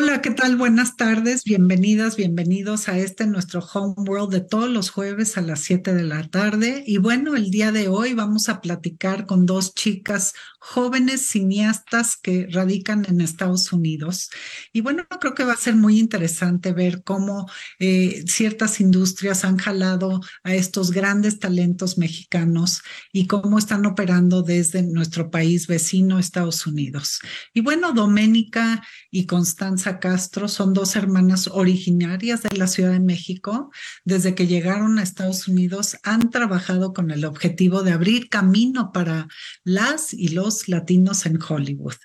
Hola, ¿qué tal? Buenas tardes, bienvenidas, bienvenidos a este nuestro Home World de todos los jueves a las 7 de la tarde. Y bueno, el día de hoy vamos a platicar con dos chicas jóvenes cineastas que radican en Estados Unidos. Y bueno, creo que va a ser muy interesante ver cómo eh, ciertas industrias han jalado a estos grandes talentos mexicanos y cómo están operando desde nuestro país vecino, Estados Unidos. Y bueno, Doménica y Constanza Castro son dos hermanas originarias de la Ciudad de México. Desde que llegaron a Estados Unidos han trabajado con el objetivo de abrir camino para las y los latinos en Hollywood.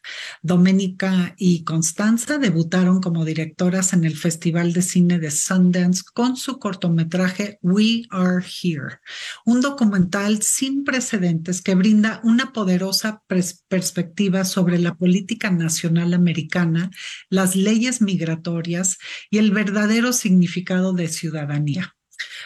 Doménica y Constanza debutaron como directoras en el Festival de Cine de Sundance con su cortometraje We Are Here, un documental sin precedentes que brinda una poderosa perspectiva sobre la política nacional americana, las leyes migratorias y el verdadero significado de ciudadanía.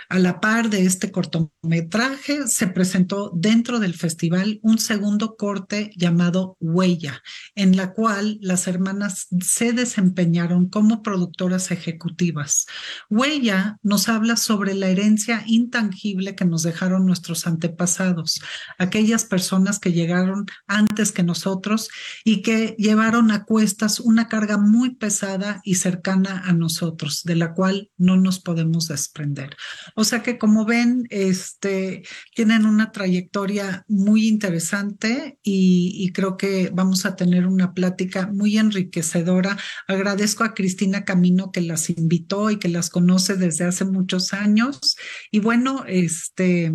A la par de este cortometraje, se presentó dentro del festival un segundo corte llamado Huella, en la cual las hermanas se desempeñaron como productoras ejecutivas. Huella nos habla sobre la herencia intangible que nos dejaron nuestros antepasados, aquellas personas que llegaron antes que nosotros y que llevaron a cuestas una carga muy pesada y cercana a nosotros, de la cual no nos podemos desprender. O sea que como ven, este, tienen una trayectoria muy interesante y, creo que vamos a tener una plática muy enriquecedora. Agradezco a Cristina Camino que las invitó y que las conoce desde hace muchos años. Y bueno, este,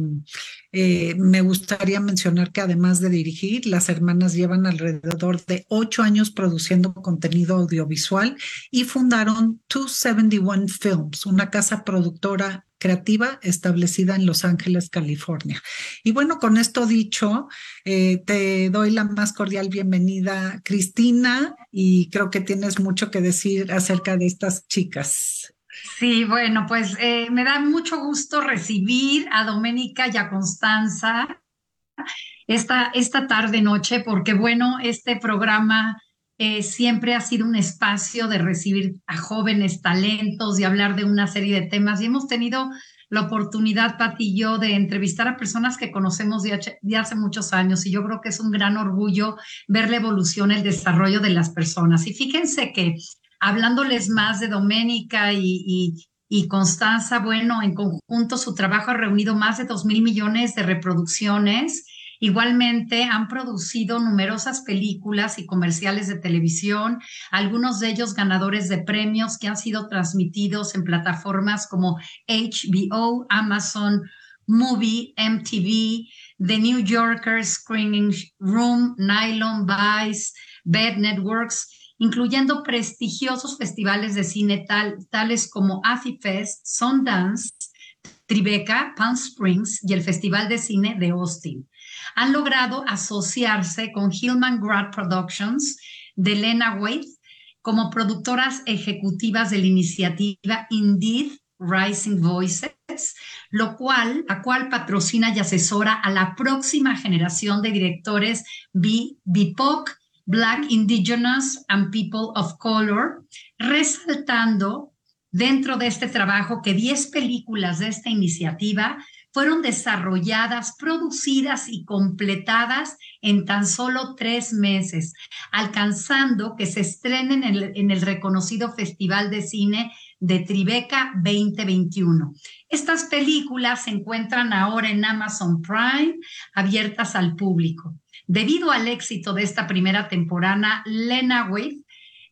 eh, me gustaría mencionar que además de dirigir, las hermanas llevan alrededor de ocho años produciendo contenido audiovisual y fundaron 271 Films, una casa productora creativa establecida en Los Ángeles, California. Y bueno, con esto dicho, eh, te doy la más cordial bienvenida, Cristina, y creo que tienes mucho que decir acerca de estas chicas. Sí, bueno, pues eh, me da mucho gusto recibir a Doménica y a Constanza esta, esta tarde noche, porque bueno, este programa eh, siempre ha sido un espacio de recibir a jóvenes talentos y hablar de una serie de temas. Y hemos tenido la oportunidad, Pati y yo, de entrevistar a personas que conocemos de, hace muchos años. Y yo creo que es un gran orgullo ver la evolución, el desarrollo de las personas. Y fíjense que hablándoles más de Doménica y, y, Constanza, bueno, en conjunto su trabajo ha reunido más de dos mil millones de reproducciones. Igualmente han producido numerosas películas y comerciales de televisión, algunos de ellos ganadores de premios que han sido transmitidos en plataformas como HBO, Amazon Movie, MTV, The New Yorker Screening Room, Nylon Vice, Bed Networks incluyendo prestigiosos festivales de cine tales como AFIFest, Sundance, Tribeca, Palm Springs y el Festival de Cine de Austin. Han logrado asociarse con Hillman Grad Productions de Lena Waite como productoras ejecutivas de la iniciativa Indeed Rising Voices, lo cual, la cual patrocina y asesora a la próxima generación de directores BIPOC Black, Indigenous and People of Color, resaltando dentro de este trabajo que 10 películas de esta iniciativa fueron desarrolladas, producidas y completadas en tan solo tres meses, alcanzando que se estrenen en el, reconocido Festival de Cine de Tribeca 2021. Estas películas se encuentran ahora en Amazon Prime, abiertas al público. Debido al éxito de esta primera temporada, Lena Waite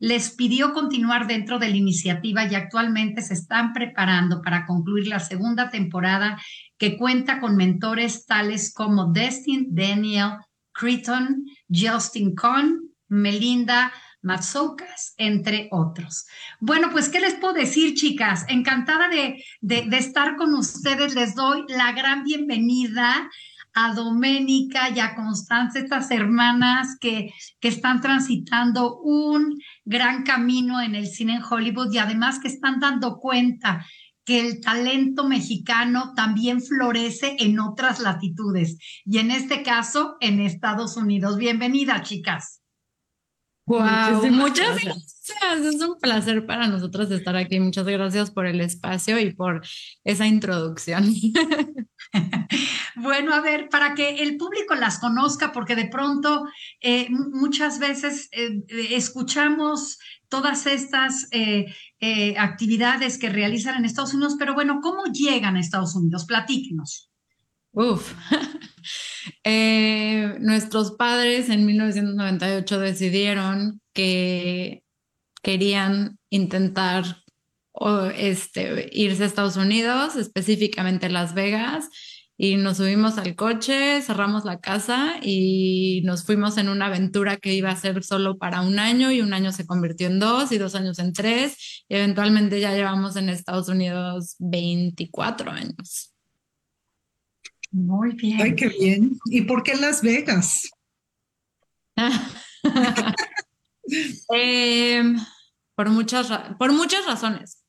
les pidió continuar dentro de la iniciativa y actualmente se están preparando para concluir la segunda temporada que cuenta con mentores tales como Destin Daniel Creton, Justin Cohn, Melinda Matsoukas, entre otros. Bueno, pues, ¿qué les puedo decir, chicas? Encantada de, de estar con ustedes. Les doy la gran bienvenida a Doménica y a Constanza, estas hermanas que, que están transitando un gran camino en el cine en Hollywood y además que están dando cuenta que el talento mexicano también florece en otras latitudes y en este caso en Estados Unidos. Bienvenida, chicas. Wow, muchas gracias. Es un placer para nosotros estar aquí. Muchas gracias por el espacio y por esa introducción. bueno, a ver, para que el público las conozca, porque de pronto eh, muchas veces eh, escuchamos todas estas eh, actividades que realizan en Estados Unidos, pero bueno, ¿cómo llegan a Estados Unidos? Platíquenos. Uf. nuestros padres en 1998 decidieron que querían intentar este, irse a Estados Unidos, específicamente Las Vegas, y nos subimos al coche, cerramos la casa y nos fuimos en una aventura que iba a ser solo para un año y un año se convirtió en dos y dos años en tres y eventualmente ya llevamos en Estados Unidos 24 años. Muy bien. Ay, qué bien. ¿Y por qué Las Vegas? Em, por, muchas, por muchas razones.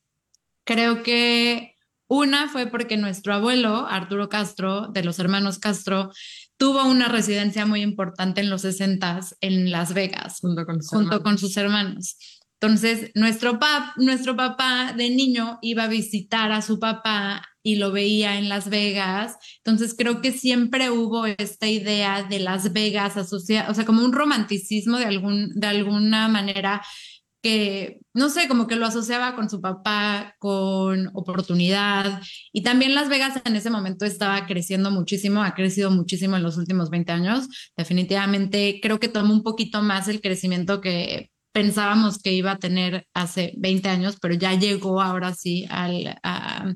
Creo que una fue porque nuestro abuelo, Arturo Castro, de los hermanos Castro, tuvo una residencia muy importante en los 60 en Las Vegas, junto con junto Con sus hermanos. Entonces, nuestro, pap, nuestro papá de niño iba a visitar a su papá y lo veía en Las Vegas. Entonces, creo que siempre hubo esta idea de Las Vegas asociada, o sea, como un romanticismo de, algún, de alguna manera que, no sé, como que lo asociaba con su papá, con oportunidad. Y también Las Vegas en ese momento estaba creciendo muchísimo, ha crecido muchísimo en los últimos 20 años. Definitivamente creo que tomó un poquito más el crecimiento que pensábamos que iba a tener hace 20 años, pero ya llegó ahora sí a,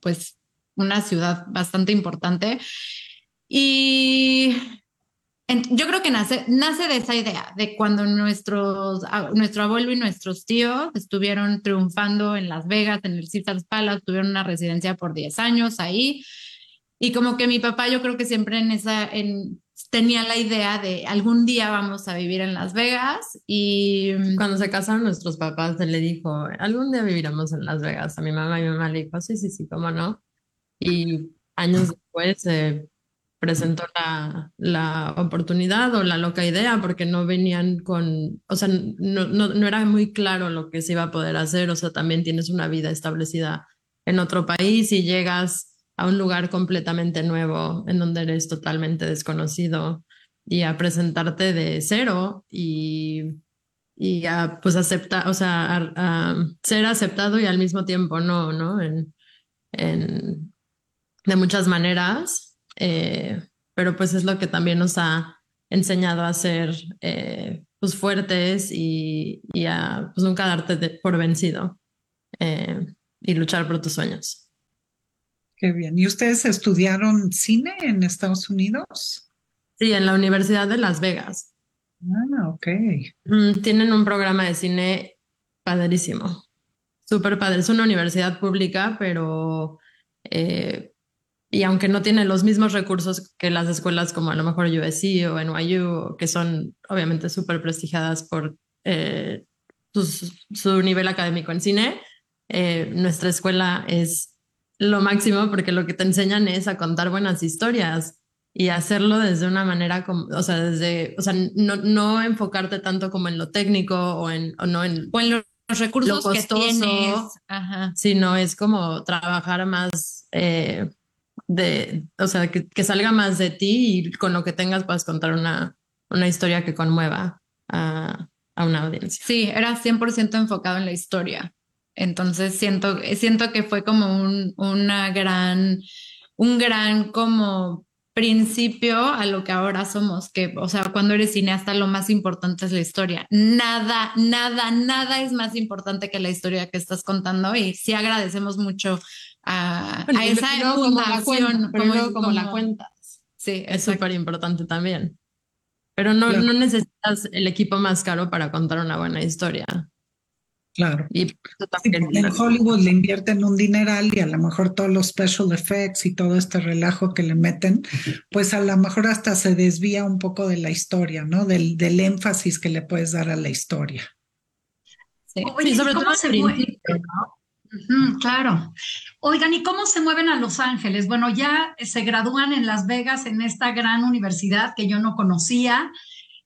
pues una ciudad bastante importante. Y yo creo que nace, nace de esa idea, de cuando nuestros, nuestro abuelo y nuestros tíos estuvieron triunfando en Las Vegas, en el Caesars Palace, tuvieron una residencia por 10 años ahí. Y como que mi papá, yo creo que siempre en esa, en, tenía la idea de algún día vamos a vivir en Las Vegas y mm, cuando se casaron nuestros papás, él le dijo, algún día viviremos en Las Vegas. A mi mamá y mi mamá le dijo, sí, sí, sí, cómo no. Y años después se presentó la, la, oportunidad o la loca idea porque no venían con, o sea, no, no, no era muy claro lo que se iba a poder hacer, o sea, también tienes una vida establecida en otro país y llegas a un lugar completamente nuevo en donde eres totalmente desconocido y a presentarte de cero y, y a pues aceptar, o sea, ser aceptado y al mismo tiempo no, ¿no? En, en de muchas maneras, eh, pero pues es lo que también nos ha enseñado a ser eh, pues fuertes y, y, a pues nunca darte por vencido eh, y luchar por tus sueños. Qué bien. ¿Y ustedes estudiaron cine en Estados Unidos? Sí, en la Universidad de Las Vegas. Ah, ok. Mm, tienen un programa de cine padrísimo. Súper padre. Es una universidad pública, pero... Eh, y aunque no tiene los mismos recursos que las escuelas como a lo mejor USC o NYU, que son obviamente súper prestigiadas por eh, su, nivel académico en cine, eh, nuestra escuela es lo máximo porque lo que te enseñan es a contar buenas historias y hacerlo desde una manera como, o sea, desde, o sea, no, no enfocarte tanto como en lo técnico o en, o no en, los recursos que tienes, sino es como trabajar más eh, de, o sea, que, que, salga más de ti y con lo que tengas puedas contar una, una historia que conmueva a, a una audiencia. Sí, era 100% enfocado en la historia. Entonces siento, siento que fue como un, una gran, un gran como principio a lo que ahora somos, que, o sea, cuando eres cineasta lo más importante es la historia. Nada, nada, nada es más importante que la historia que estás contando y sí agradecemos mucho a, esa fundación. Como, como, la cuentas. Sí, es súper importante también. Pero no, no necesitas el equipo más caro para contar una buena historia. Claro. Y en Hollywood le invierten un dineral y a lo mejor todos los special effects y todo este relajo que le meten, pues a lo mejor hasta se desvía un poco de la historia, ¿no? Del, del énfasis que le puedes dar a la historia. Sí, sobre todo se mueve? claro. Oigan, ¿y cómo se mueven a Los Ángeles? Bueno, ya se gradúan en Las Vegas en esta gran universidad que yo no conocía.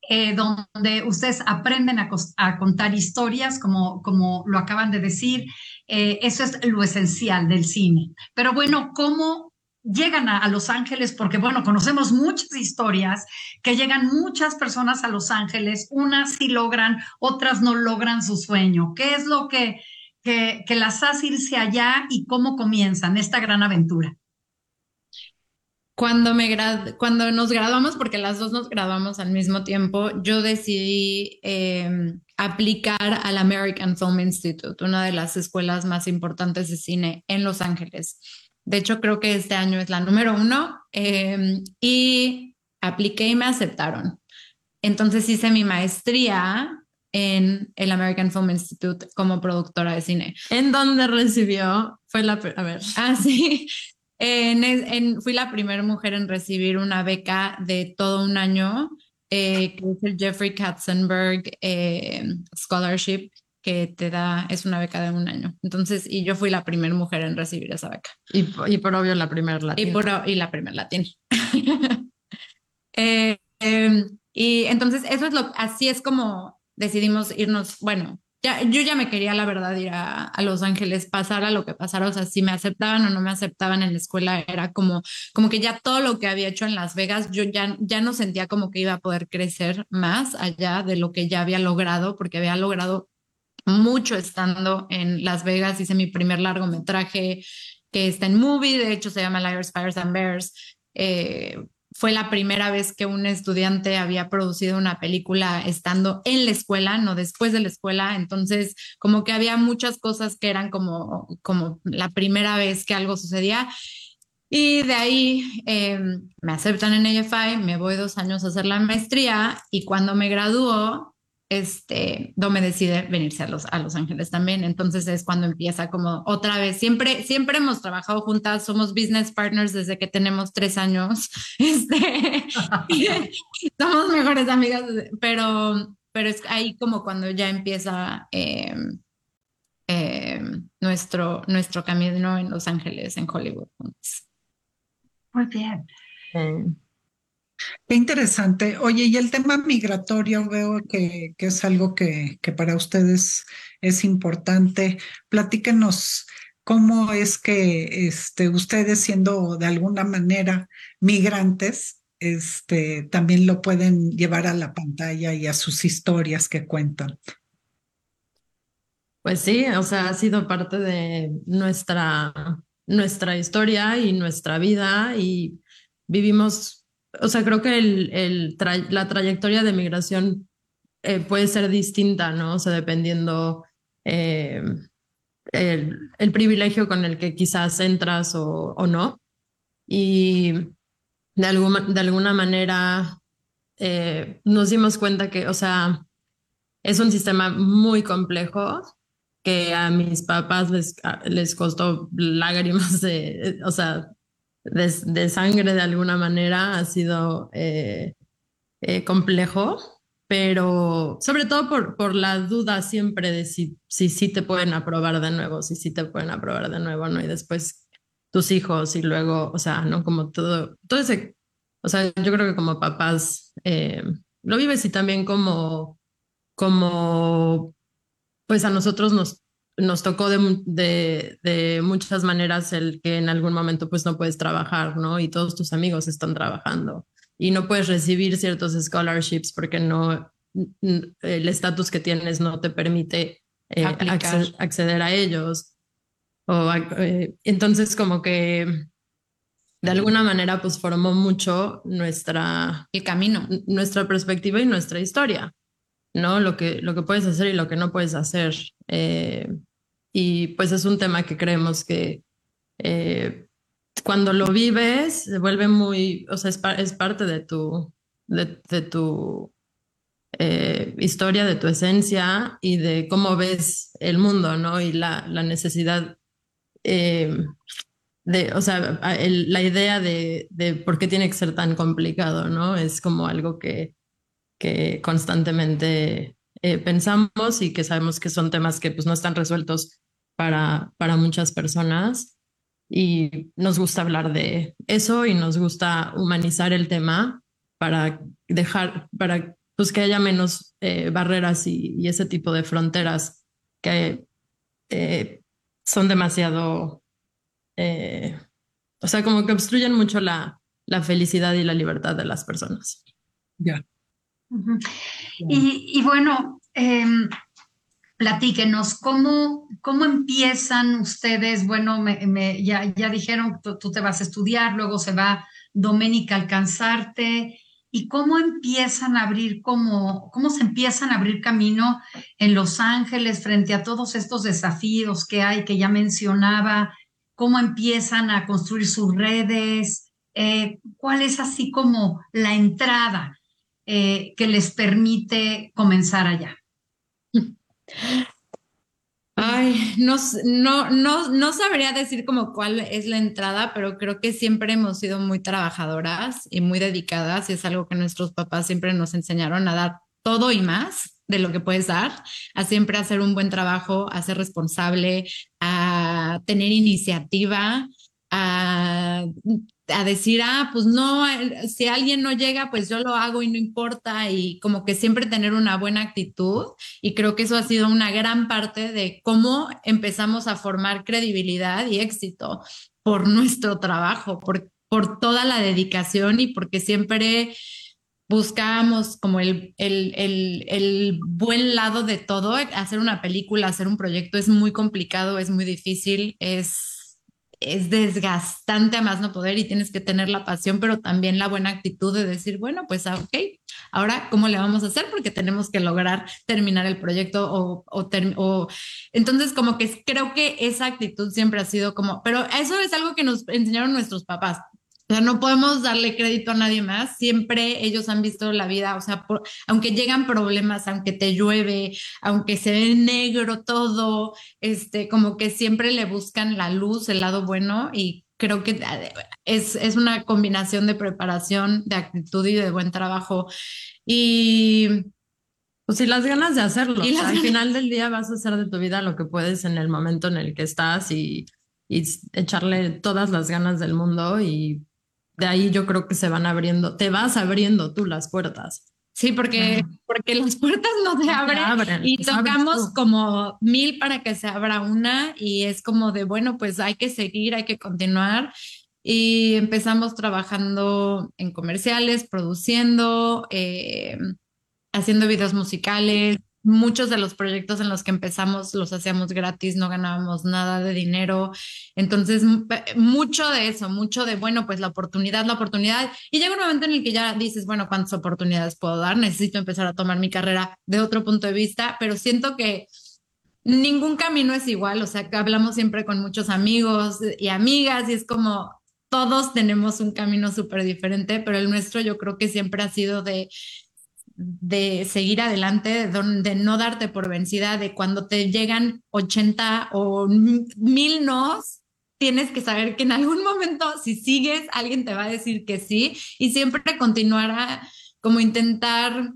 Eh, donde ustedes aprenden a, contar historias, como, como lo acaban de decir. Eh, eso es lo esencial del cine. Pero bueno, ¿cómo llegan a, Los Ángeles? Porque bueno, conocemos muchas historias que llegan muchas personas a Los Ángeles, unas sí logran, otras no logran su sueño. ¿Qué es lo que, que, que las hace irse allá y cómo comienzan esta gran aventura? Cuando, me cuando nos graduamos, porque las dos nos graduamos al mismo tiempo, yo decidí em, aplicar al American Film Institute, una de las escuelas más importantes de cine en Los Ángeles. De hecho, creo que este año es la número uno em, y apliqué y me aceptaron. Entonces hice mi maestría en el American Film Institute como productora de cine. ¿En dónde recibió? Fue la... A ver. Ah, En, fui la primera mujer en recibir una beca de todo un año, eh, que es el Jeffrey Katzenberg eh, Scholarship, que te da, es una beca de un año. Entonces, y yo fui la primera mujer en recibir esa beca. Y, por obvio la primera latina. Y, por, y la primera latina. Eh, em, y entonces, eso es lo, así es como decidimos irnos, bueno, yo ya me quería, la verdad, ir a, Los Ángeles, pasara lo que pasara, o sea, si me aceptaban o no me aceptaban en la escuela, era como, como que ya todo lo que había hecho en Las Vegas, yo ya, ya no sentía como que iba a poder crecer más allá de lo que ya había logrado, porque había logrado mucho estando en Las Vegas, hice mi primer largometraje que está en movie, de hecho se llama Liars, Fires and Bears. Eh, fue la primera vez que un estudiante había producido una película estando en la escuela, no después de la escuela. Entonces, como que había muchas cosas que eran como, como la primera vez que algo sucedía. Y de ahí em, me aceptan en AFI, me voy dos años a hacer la maestría y cuando me graduó, este, Dome decide venirse a Los, a Los Ángeles también. Entonces es cuando empieza como otra vez. Siempre, siempre hemos trabajado juntas, somos business partners desde que tenemos tres años. Este, somos mejores amigas, pero, pero es ahí como cuando ya empieza em, em, nuestro, nuestro camino en Los Ángeles, en Hollywood. Muy bien. Qué interesante. Oye, y el tema migratorio veo que, es algo que, que, para ustedes es importante. Platíquenos cómo es que este, ustedes, siendo de alguna manera migrantes, este, también lo pueden llevar a la pantalla y a sus historias que cuentan. Pues sí, o sea, ha sido parte de nuestra, nuestra historia y nuestra vida y vivimos o sea, creo que el, la trayectoria de migración eh, puede ser distinta, ¿no? O sea, dependiendo eh, el, privilegio con el que quizás entras o, no. Y de, alguna, de alguna manera eh, nos dimos cuenta que, o sea, es un sistema muy complejo que a mis papás les, les costó lágrimas de, o sea, de, sangre de alguna manera ha sido eh, eh, complejo, pero sobre todo por, por la duda siempre de si sí si, te pueden aprobar de nuevo, si sí te pueden aprobar de nuevo, ¿no? Y después tus hijos y luego, o sea, ¿no? Como todo, todo ese, o sea, yo creo que como papás eh, lo vives y también como, como, pues a nosotros nos nos tocó de, de, muchas maneras el que en algún momento pues no puedes trabajar, ¿no? Y todos tus amigos están trabajando y no puedes recibir ciertos scholarships porque no, el estatus que tienes no te permite eh, acceder, a ellos. O, eh, entonces como que de alguna manera pues formó mucho nuestra... El camino. Nuestra perspectiva y nuestra historia. ¿no? Lo que, lo que puedes hacer y lo que no puedes hacer. Eh, y pues es un tema que creemos que eh, cuando lo vives se vuelve muy, o sea, es, parte de tu, de, tu eh, historia, de tu esencia y de cómo ves el mundo, ¿no? Y la, la necesidad de, o sea, la idea de, de por qué tiene que ser tan complicado, ¿no? Es como algo que que constantemente eh, pensamos y que sabemos que son temas que pues, no están resueltos para, para muchas personas. Y nos gusta hablar de eso y nos gusta humanizar el tema para dejar, para pues que haya menos eh, barreras y, ese tipo de fronteras que eh, son demasiado, eh, o sea, como que obstruyen mucho la, la felicidad y la libertad de las personas. Ya. y, y, bueno, em, platíquenos, ¿cómo, ¿cómo empiezan ustedes? Bueno, me, ya, ya dijeron, tú, tú, te vas a estudiar, luego se va Doménica a alcanzarte. ¿Y cómo empiezan a abrir, cómo, cómo se empiezan a abrir camino en Los Ángeles frente a todos estos desafíos que hay, que ya mencionaba? ¿Cómo empiezan a construir sus redes? Eh, ¿Cuál es así como la entrada eh, que les permite comenzar allá? Ay, no, no, no, no sabría decir como cuál es la entrada, pero creo que siempre hemos sido muy trabajadoras y muy dedicadas y es algo que nuestros papás siempre nos enseñaron a dar todo y más de lo que puedes dar, a siempre hacer un buen trabajo, a ser responsable, a tener iniciativa, a a decir, ah, pues no, si alguien no llega, pues yo lo hago y no importa, y como que siempre tener una buena actitud. Y creo que eso ha sido una gran parte de cómo empezamos a formar credibilidad y éxito por nuestro trabajo, por, por toda la dedicación y porque siempre buscábamos como el, el, el, el, buen lado de todo. Hacer una película, hacer un proyecto es muy complicado, es muy difícil, es es desgastante a más no poder y tienes que tener la pasión, pero también la buena actitud de decir, bueno, pues ah, ok, ahora cómo le vamos a hacer porque tenemos que lograr terminar el proyecto o, o, o, entonces como que creo que esa actitud siempre ha sido como, pero eso es algo que nos enseñaron nuestros papás. O sea, no podemos darle crédito a nadie más. Siempre ellos han visto la vida, o sea, aunque llegan problemas, aunque te llueve, aunque se ve negro todo, este, como que siempre le buscan la luz, el lado bueno y creo que eh, es, es una combinación de preparación, de actitud y de buen trabajo. Y pues sí, las ganas de hacerlo. Y al final del día vas a hacer de tu vida lo que puedes en el momento en el que estás y, y echarle todas las ganas del mundo y de ahí yo creo que se van abriendo, te vas abriendo tú las puertas. Sí, porque, porque las puertas no te abren, y tocamos como mil para que se abra una y es como de, bueno, pues hay que seguir, hay que continuar. Y empezamos trabajando en comerciales, produciendo, eh, haciendo videos musicales, muchos de los proyectos en los que empezamos los hacíamos gratis, no ganábamos nada de dinero. Entonces, mucho de eso, mucho de, bueno, pues la oportunidad, la oportunidad. Y llega un momento en el que ya dices, bueno, ¿cuántas oportunidades puedo dar? Necesito empezar a tomar mi carrera de otro punto de vista, pero siento que ningún camino es igual. O sea, que hablamos siempre con muchos amigos y amigas y es como, todos tenemos un camino súper diferente, pero el nuestro yo creo que siempre ha sido de de seguir adelante, de, no darte por vencida, de cuando te llegan 80 o mil nos, tienes que saber que en algún momento, si sigues, alguien te va a decir que sí y siempre continuar como intentar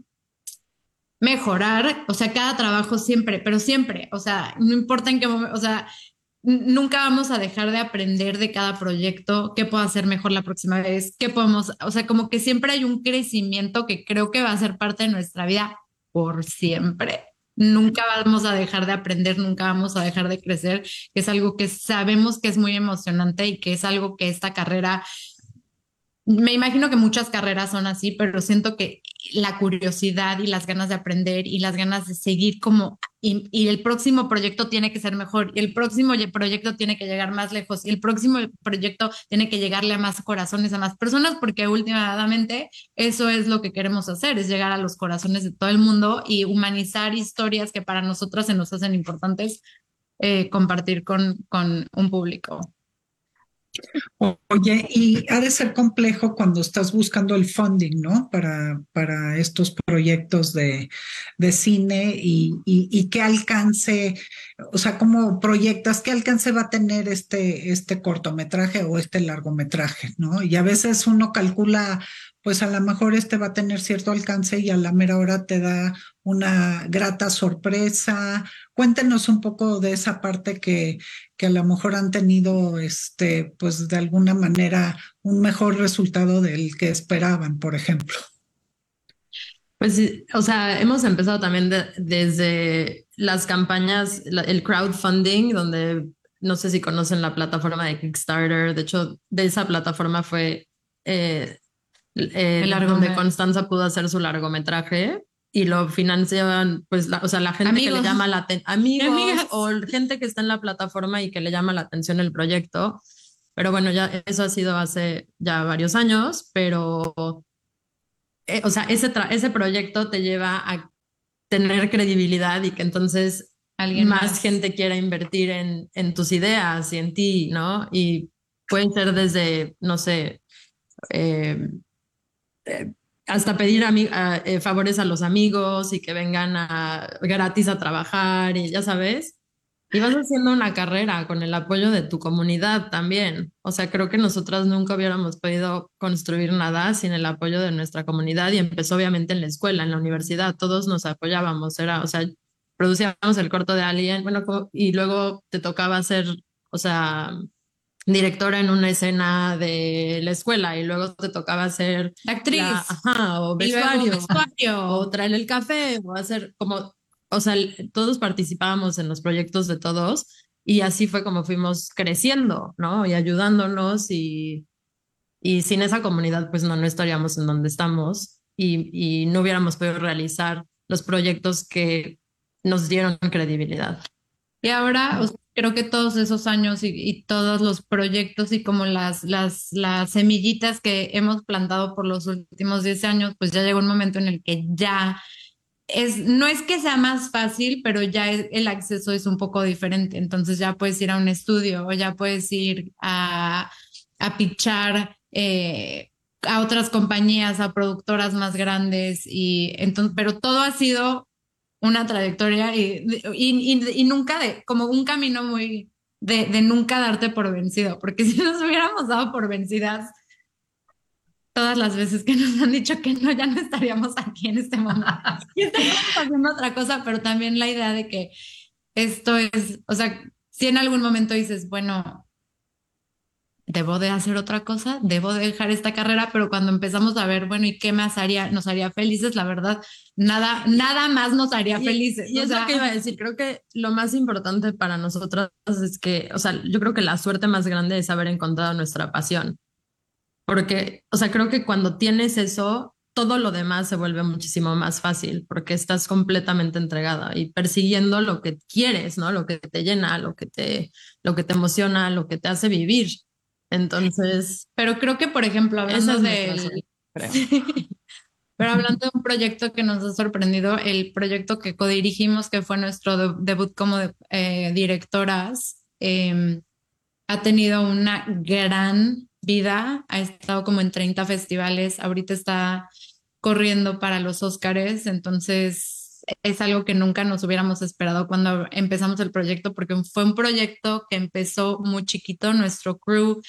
mejorar, o sea, cada trabajo siempre, pero siempre, o sea, no importa en qué momento, o sea, nunca vamos a dejar de aprender de cada proyecto, qué puedo hacer mejor la próxima vez, qué podemos, o sea, como que siempre hay un crecimiento que creo que va a ser parte de nuestra vida por siempre. Nunca vamos a dejar de aprender, nunca vamos a dejar de crecer, que es algo que sabemos que es muy emocionante y que es algo que esta carrera me imagino que muchas carreras son así, pero siento que la curiosidad y las ganas de aprender y las ganas de seguir como y, el próximo proyecto tiene que ser mejor y el próximo proyecto tiene que llegar más lejos y el próximo proyecto tiene que llegarle a más corazones, a más personas, porque últimamente eso es lo que queremos hacer, es llegar a los corazones de todo el mundo y humanizar historias que para nosotras se nos hacen importantes eh, compartir con, con un público. Oye, y ha de ser complejo cuando estás buscando el funding, ¿no? Para, para estos proyectos de, de cine y, y, qué alcance, o sea, cómo proyectas, qué alcance va a tener este, este cortometraje o este largometraje, ¿no? Y a veces uno calcula pues a lo mejor este va a tener cierto alcance y a la mera hora te da una grata sorpresa. Cuéntenos un poco de esa parte que, que a lo mejor han tenido, este, pues de alguna manera, un mejor resultado del que esperaban, por ejemplo. Pues o sea, hemos empezado también desde las campañas, el crowdfunding, donde no sé si conocen la plataforma de Kickstarter. De hecho, de esa plataforma fue eh, el donde Constanza pudo hacer su largometraje y lo financiaban, pues, la, o sea, la gente que le llama la atención, amigos o gente que está en la plataforma y que le llama la atención el proyecto. Pero bueno, ya eso ha sido hace ya varios años, pero, eh, o sea, ese, ese proyecto te lleva a tener credibilidad y que entonces alguien más, gente quiera invertir en, en tus ideas y en ti, ¿no? Y pueden ser desde, no sé, eh, eh, hasta pedir eh, favores a los amigos y que vengan a, gratis a trabajar y ya sabes. Y vas haciendo una carrera con el apoyo de tu comunidad también. O sea, creo que nosotras nunca hubiéramos podido construir nada sin el apoyo de nuestra comunidad y empezó obviamente en la escuela, en la universidad, todos nos apoyábamos. Era, o sea, producíamos el corto de alguien, bueno, y luego te tocaba hacer, o sea, directora en una escena de la escuela y luego te tocaba ser actriz o vestuario, o traer el café o hacer como, o sea, todos participábamos en los proyectos de todos y así fue como fuimos creciendo, ¿no? Y ayudándonos y, y sin esa comunidad pues no, no estaríamos en donde estamos y, y no hubiéramos podido realizar los proyectos que nos dieron credibilidad. Y ahora, creo que todos esos años y, todos los proyectos y como las, las, las semillitas que hemos plantado por los últimos 10 años, pues ya llegó un momento en el que ya es, no es que sea más fácil, pero ya el acceso es un poco diferente. Entonces ya puedes ir a un estudio o ya puedes ir a, a pitchar eh, a otras compañías, a productoras más grandes y entonces, pero todo ha sido una trayectoria y, y, nunca de, como un camino muy de, de, nunca darte por vencido, porque si nos hubiéramos dado por vencidas todas las veces que nos han dicho que no, ya no estaríamos aquí en este momento. Y estaríamos haciendo otra cosa, pero también la idea de que esto es, o sea, si en algún momento dices, bueno, debo de hacer otra cosa, debo de dejar esta carrera, pero cuando empezamos a ver, bueno, ¿y qué más haría? Nos haría felices, la verdad, nada, nada más nos haría felices. Y, es lo que iba a decir, creo que lo más importante para nosotros es que, o sea, yo creo que la suerte más grande es haber encontrado nuestra pasión, porque, o sea, creo que cuando tienes eso, todo lo demás se vuelve muchísimo más fácil porque estás completamente entregada y persiguiendo lo que quieres, ¿no? Lo que te llena, lo que te, lo que te emociona, lo que te hace vivir. Entonces, pero creo que, por ejemplo, hablando de... pero hablando de un proyecto que nos ha sorprendido, el proyecto que codirigimos, que fue nuestro debut como eh, directoras, em, ha tenido una gran vida, ha estado como en 30 festivales, ahorita está corriendo para los Óscares, entonces es algo que nunca nos hubiéramos esperado cuando empezamos el proyecto, porque fue un proyecto que empezó muy chiquito, nuestro crew,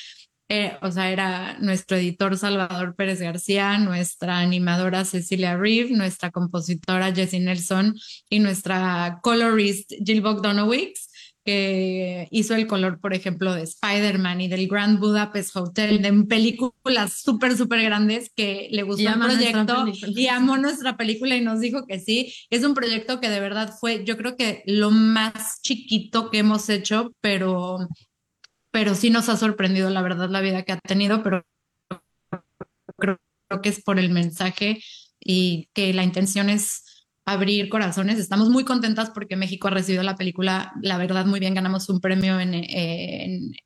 eh, o sea, era nuestro editor Salvador Pérez García, nuestra animadora Cecilia Reeve, nuestra compositora Jessie Nelson y nuestra colorist Jill Bogdanowicz que hizo el color, por ejemplo, de Spider-Man y del Grand Budapest Hotel, de películas súper, súper grandes que le gustó el proyecto y amó nuestra película y nos dijo que sí. Es un proyecto que de verdad fue, yo creo que lo más chiquito que hemos hecho, pero, pero sí nos ha sorprendido, la verdad, la vida que ha tenido, pero creo que es por el mensaje y que la intención es abrir corazones. Estamos muy contentas porque México ha recibido la película, la verdad, muy bien. Ganamos un premio en,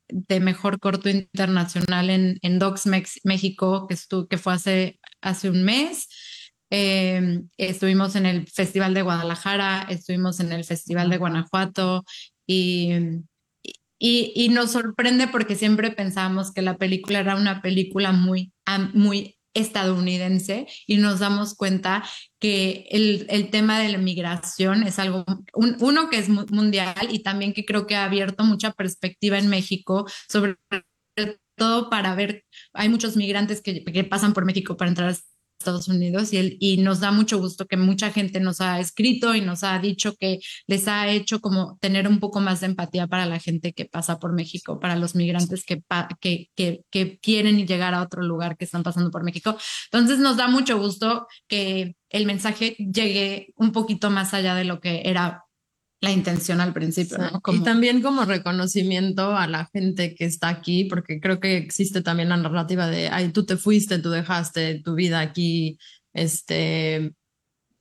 de mejor corto internacional en, en Docs México, que, que fue hace, hace un mes. Em, estuvimos en el Festival de Guadalajara, estuvimos en el Festival de Guanajuato y, y, y nos sorprende porque siempre pensábamos que la película era una película muy, muy estadounidense y nos damos cuenta que el, el tema de la migración es algo, uno que es mundial y también que creo que ha abierto mucha perspectiva en México sobre todo para ver, hay muchos migrantes que, que pasan por México para entrar Estados Unidos y, y nos da mucho gusto que mucha gente nos ha escrito y nos ha dicho que les ha hecho como tener un poco más de empatía para la gente que pasa por México, para los migrantes que, que, que, que quieren llegar a otro lugar que están pasando por México. Entonces nos da mucho gusto que el mensaje llegue un poquito más allá de lo que era la intención al principio. Y también como reconocimiento a la gente que está aquí, porque creo que existe también la narrativa de, ay, tú te fuiste, tú dejaste tu vida aquí, este,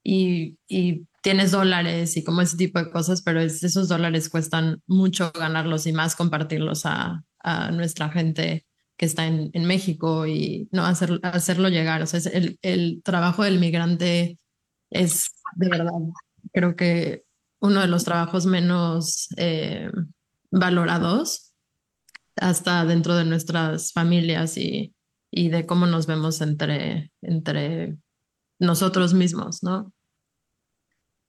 y, y tienes dólares y como ese tipo de cosas, pero esos dólares cuestan mucho ganarlos y más compartirlos a, a nuestra gente que está en, en, México y no hacer, hacerlo llegar. O sea, el, el trabajo del migrante es de verdad, creo que uno de los trabajos menos eh, valorados hasta dentro de nuestras familias y, y de cómo nos vemos entre, entre nosotros mismos, ¿no?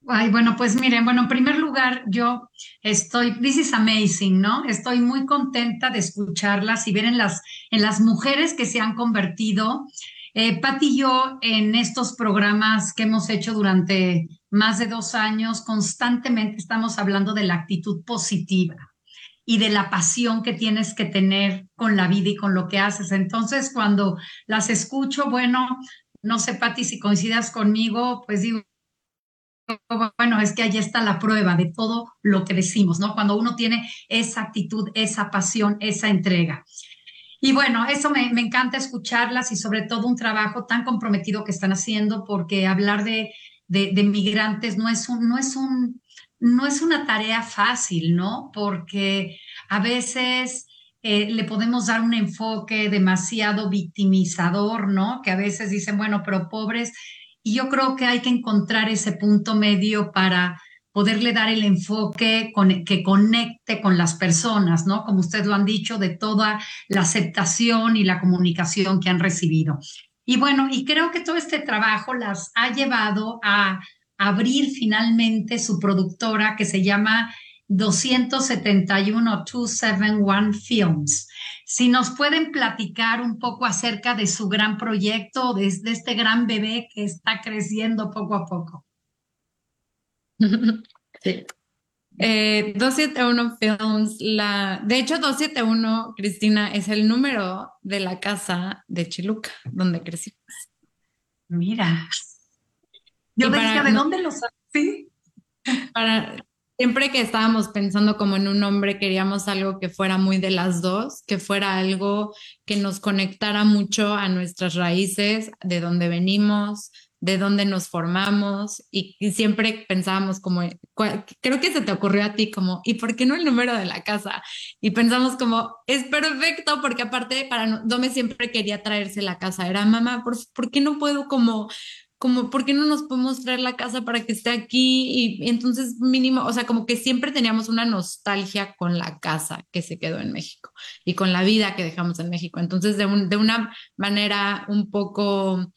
Ay, bueno, pues miren, bueno, en primer lugar, yo estoy, this is amazing, ¿no? Estoy muy contenta de escucharlas y ver en las, en las mujeres que se han convertido. Eh, y yo, en estos programas que hemos hecho durante más de dos años, constantemente estamos hablando de la actitud positiva y de la pasión que tienes que tener con la vida y con lo que haces. Entonces, cuando las escucho, bueno, no sé, Patti, si coincidas conmigo, pues digo, bueno, es que ahí está la prueba de todo lo que decimos, ¿no? Cuando uno tiene esa actitud, esa pasión, esa entrega. Y bueno, eso me, me encanta escucharlas y sobre todo un trabajo tan comprometido que están haciendo porque hablar de de, migrantes no es, un, no, es un, no es una tarea fácil, ¿no? Porque a veces eh, le podemos dar un enfoque demasiado victimizador, ¿no? Que a veces dicen, bueno, pero pobres. Y yo creo que hay que encontrar ese punto medio para poderle dar el enfoque que conecte con las personas, ¿no? Como ustedes lo han dicho, de toda la aceptación y la comunicación que han recibido. Y bueno, y creo que todo este trabajo las ha llevado a abrir finalmente su productora que se llama 271 271 Films. Si nos pueden platicar un poco acerca de su gran proyecto, de, de este gran bebé que está creciendo poco a poco. Sí. Eh, 271 Films, la, de hecho 271, Cristina, es el número de la casa de Chiluca, donde crecimos. Mira. Yo decía, ¿de dónde lo sabes? Para, siempre que estábamos pensando como en un nombre, queríamos algo que fuera muy de las dos, que fuera algo que nos conectara mucho a nuestras raíces, de dónde venimos, de dónde nos formamos y, siempre pensábamos como, creo que se te ocurrió a ti como, ¿y por qué no el número de la casa? Y pensamos como, es perfecto porque aparte para Dome siempre quería traerse la casa, era mamá, ¿por, ¿por qué no puedo como como, ¿por qué no nos podemos traer la casa para que esté aquí? Y, entonces mínimo, o sea, como que siempre teníamos una nostalgia con la casa que se quedó en México y con la vida que dejamos en México. Entonces, de, un, de una manera un poco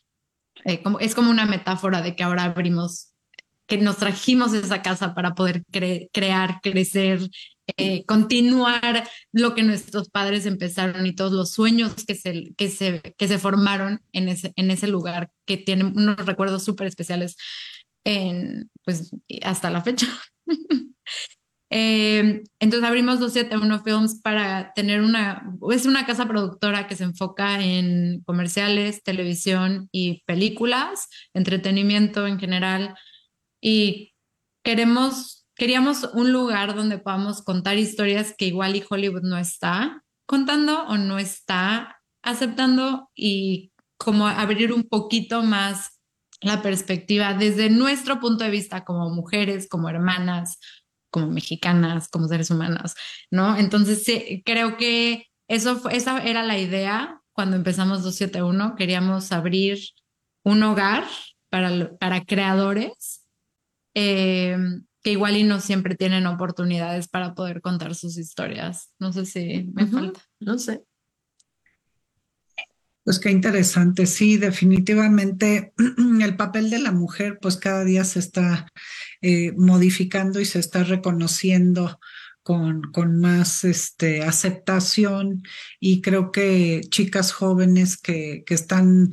eh, como, es como una metáfora de que ahora abrimos, que nos trajimos esa casa para poder crear, crecer, eh, continuar lo que nuestros padres empezaron y todos los sueños que se, que se, que se formaron en ese, en ese lugar, que tienen unos recuerdos súper especiales en, pues, hasta la fecha. Eh, entonces abrimos 271 Films para tener una, es una casa productora que se enfoca en comerciales, televisión y películas, entretenimiento en general. Y queremos, queríamos un lugar donde podamos contar historias que igual y Hollywood no está contando o no está aceptando y como abrir un poquito más la perspectiva desde nuestro punto de vista como mujeres, como hermanas, como mexicanas, como seres humanos, ¿no? Entonces, sí, creo que eso fue, esa era la idea cuando empezamos 271, queríamos abrir un hogar para, para creadores eh, que igual y no siempre tienen oportunidades para poder contar sus historias. No sé si me falta, no sé. Pues qué interesante, sí, definitivamente el papel de la mujer pues cada día se está eh, modificando y se está reconociendo con, con más este, aceptación. Y creo que chicas jóvenes que, que están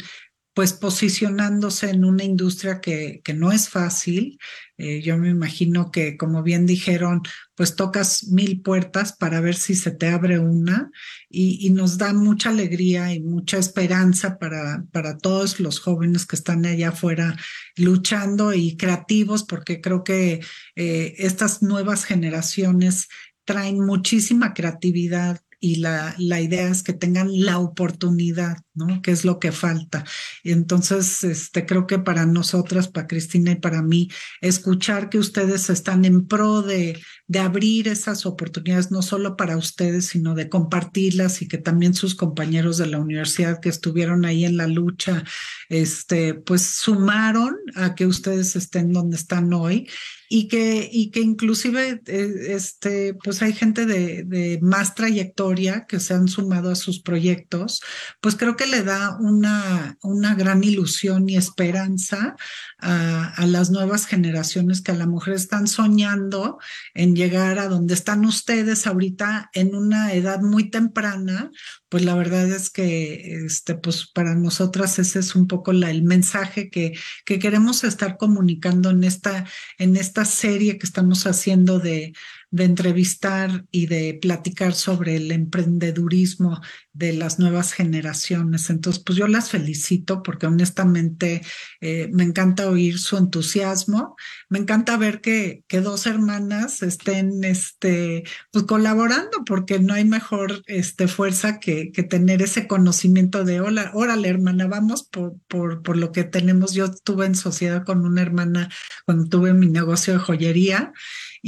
pues posicionándose en una industria que, que no es fácil. Eh, yo me imagino que, como bien dijeron, pues tocas mil puertas para ver si se te abre una y, nos da mucha alegría y mucha esperanza para, para todos los jóvenes que están allá afuera luchando y creativos, porque creo que eh, estas nuevas generaciones traen muchísima creatividad y la, la, idea es que tengan la oportunidad, ¿no? Que es lo que falta. Entonces, este, creo que para nosotras, para Cristina y para mí, escuchar que ustedes están en pro de, de abrir esas oportunidades, no solo para ustedes, sino de compartirlas y que también sus compañeros de la universidad que estuvieron ahí en la lucha, este, pues sumaron a que ustedes estén donde están hoy y que, y que inclusive eh, este, pues hay gente de, de, más trayectoria que se han sumado a sus proyectos, pues creo que le da una, una gran ilusión y esperanza a, a las nuevas generaciones que a lo mejor están soñando en llegar a donde están ustedes ahorita en una edad muy temprana, pues la verdad es que este, pues para nosotras ese es un poco la, el mensaje que, que queremos estar comunicando en esta, en esta serie que estamos haciendo de, de entrevistar y de platicar sobre el emprendedurismo de las nuevas generaciones. Entonces, pues yo las felicito porque honestamente eh, me encanta oír su entusiasmo, me encanta ver que, que dos hermanas estén este, pues colaborando porque no hay mejor este, fuerza que, que tener ese conocimiento de, hola, órale hermana, vamos por, por, por lo que tenemos. Yo estuve en sociedad con una hermana cuando tuve mi negocio de joyería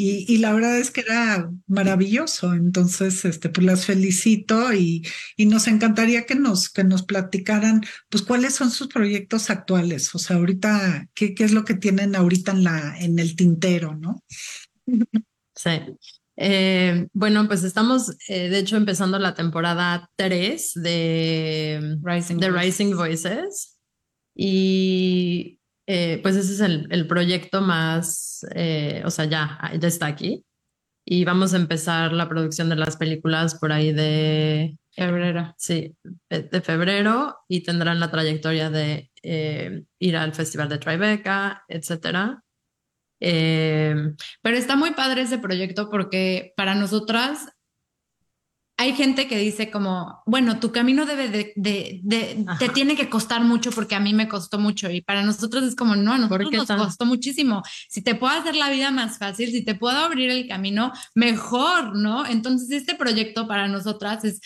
y, y, la verdad es que era maravilloso. Entonces, este, pues las felicito y, y, nos encantaría que nos, que nos platicaran, pues, cuáles son sus proyectos actuales. O sea, ahorita, ¿qué, qué es lo que tienen ahorita en, la, en el tintero, no? Sí. Eh, bueno, pues estamos, eh, de hecho, empezando la temporada 3 de Rising, de Rising Voices. Y eh, pues ese es el, el proyecto más, eh, o sea, ya, ya está aquí. Y vamos a empezar la producción de las películas por ahí de febrero. Sí, de, de febrero y tendrán la trayectoria de eh, ir al Festival de Tribeca, etcétera. Eh, Pero está muy padre ese proyecto porque para nosotras hay gente que dice como, bueno, tu camino debe de, de, de te tiene que costar mucho porque a mí me costó mucho y para nosotros es como, no, a nosotros nos tan... costó muchísimo. Si te puedo hacer la vida más fácil, si te puedo abrir el camino, mejor, ¿no? Entonces este proyecto para nosotras es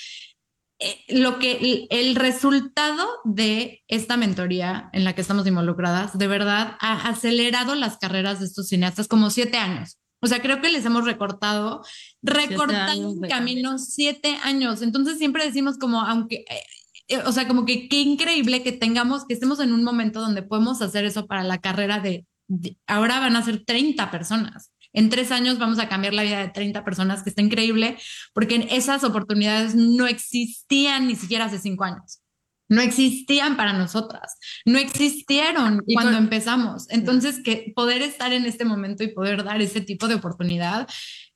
eh, lo que el resultado de esta mentoría en la que estamos involucradas, de verdad, ha acelerado las carreras de estos cineastas como siete años. O sea, creo que les hemos recortado, recortado un camino siete años. Entonces siempre decimos como, aunque, eh, eh, o sea, como que qué increíble que tengamos, que estemos en un momento donde podemos hacer eso para la carrera de, de, ahora van a ser 30 personas. En tres años vamos a cambiar la vida de 30 personas, que está increíble, porque esas oportunidades no existían ni siquiera hace cinco años no existían para nosotras, no existieron y cuando con... empezamos. Entonces, que poder estar en este momento y poder dar ese tipo de oportunidad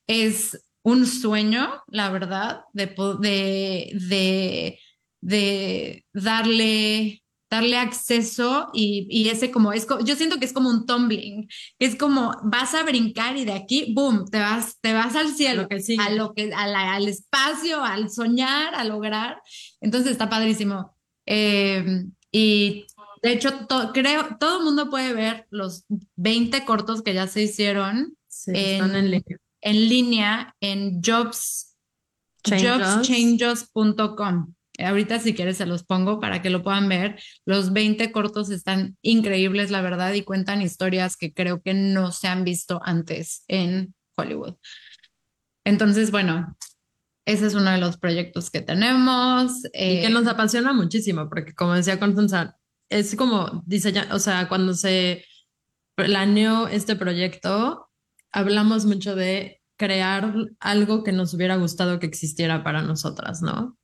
es un sueño, la verdad, de, de, de, de darle darle acceso y, y, ese como es yo siento que es como un tumbling es como vas a brincar y de aquí boom te vas te vas al cielo lo que a lo que a la, al espacio al soñar a lograr. Entonces está padrísimo eh, y de hecho, to, creo todo el mundo puede ver los 20 cortos que ya se hicieron sí, en, en, línea. en, línea. en jobs, jobschangers.com. Ahorita si quieres se los pongo para que lo puedan ver. Los 20 cortos están increíbles, la verdad, y cuentan historias que creo que no se han visto antes en Hollywood. Entonces, bueno, ese es uno de los proyectos que tenemos. Eh, y que nos apasiona muchísimo, porque como decía Constanza, es como diseñar, o sea, cuando se planeó este proyecto, hablamos mucho de crear algo que nos hubiera gustado que existiera para nosotras, ¿no?